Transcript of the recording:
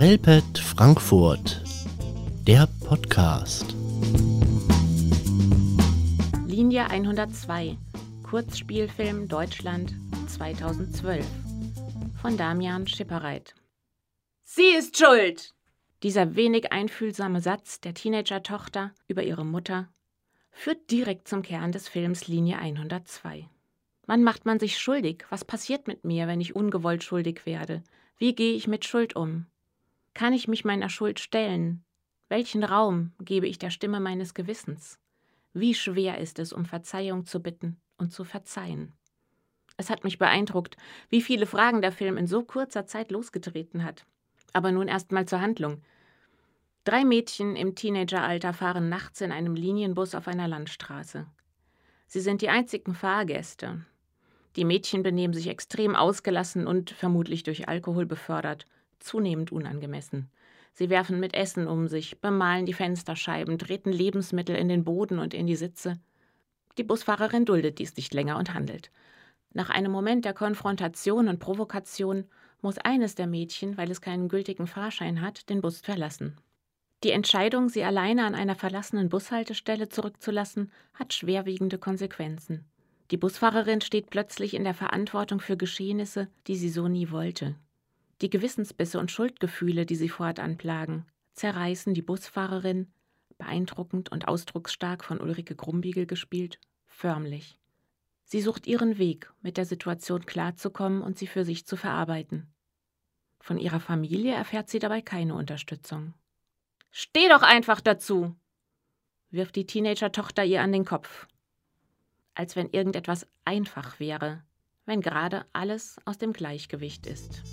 Relpet Frankfurt, der Podcast. Linie 102, Kurzspielfilm Deutschland 2012 von Damian Schippereit. Sie ist schuld! Dieser wenig einfühlsame Satz der Teenager-Tochter über ihre Mutter führt direkt zum Kern des Films Linie 102. Wann macht man sich schuldig? Was passiert mit mir, wenn ich ungewollt schuldig werde? Wie gehe ich mit Schuld um? Kann ich mich meiner Schuld stellen? Welchen Raum gebe ich der Stimme meines Gewissens? Wie schwer ist es, um Verzeihung zu bitten und zu verzeihen? Es hat mich beeindruckt, wie viele Fragen der Film in so kurzer Zeit losgetreten hat. Aber nun erst mal zur Handlung. Drei Mädchen im Teenageralter fahren nachts in einem Linienbus auf einer Landstraße. Sie sind die einzigen Fahrgäste. Die Mädchen benehmen sich extrem ausgelassen und vermutlich durch Alkohol befördert, zunehmend unangemessen. Sie werfen mit Essen um sich, bemalen die Fensterscheiben, treten Lebensmittel in den Boden und in die Sitze. Die Busfahrerin duldet dies nicht länger und handelt. Nach einem Moment der Konfrontation und Provokation muss eines der Mädchen, weil es keinen gültigen Fahrschein hat, den Bus verlassen. Die Entscheidung, sie alleine an einer verlassenen Bushaltestelle zurückzulassen, hat schwerwiegende Konsequenzen. Die Busfahrerin steht plötzlich in der Verantwortung für Geschehnisse, die sie so nie wollte. Die Gewissensbisse und Schuldgefühle, die sie fortan plagen, zerreißen die Busfahrerin, beeindruckend und ausdrucksstark von Ulrike Grumbiegel gespielt, förmlich. Sie sucht ihren Weg, mit der Situation klarzukommen und sie für sich zu verarbeiten. Von ihrer Familie erfährt sie dabei keine Unterstützung. Steh doch einfach dazu! wirft die Teenager-Tochter ihr an den Kopf als wenn irgendetwas einfach wäre, wenn gerade alles aus dem Gleichgewicht ist.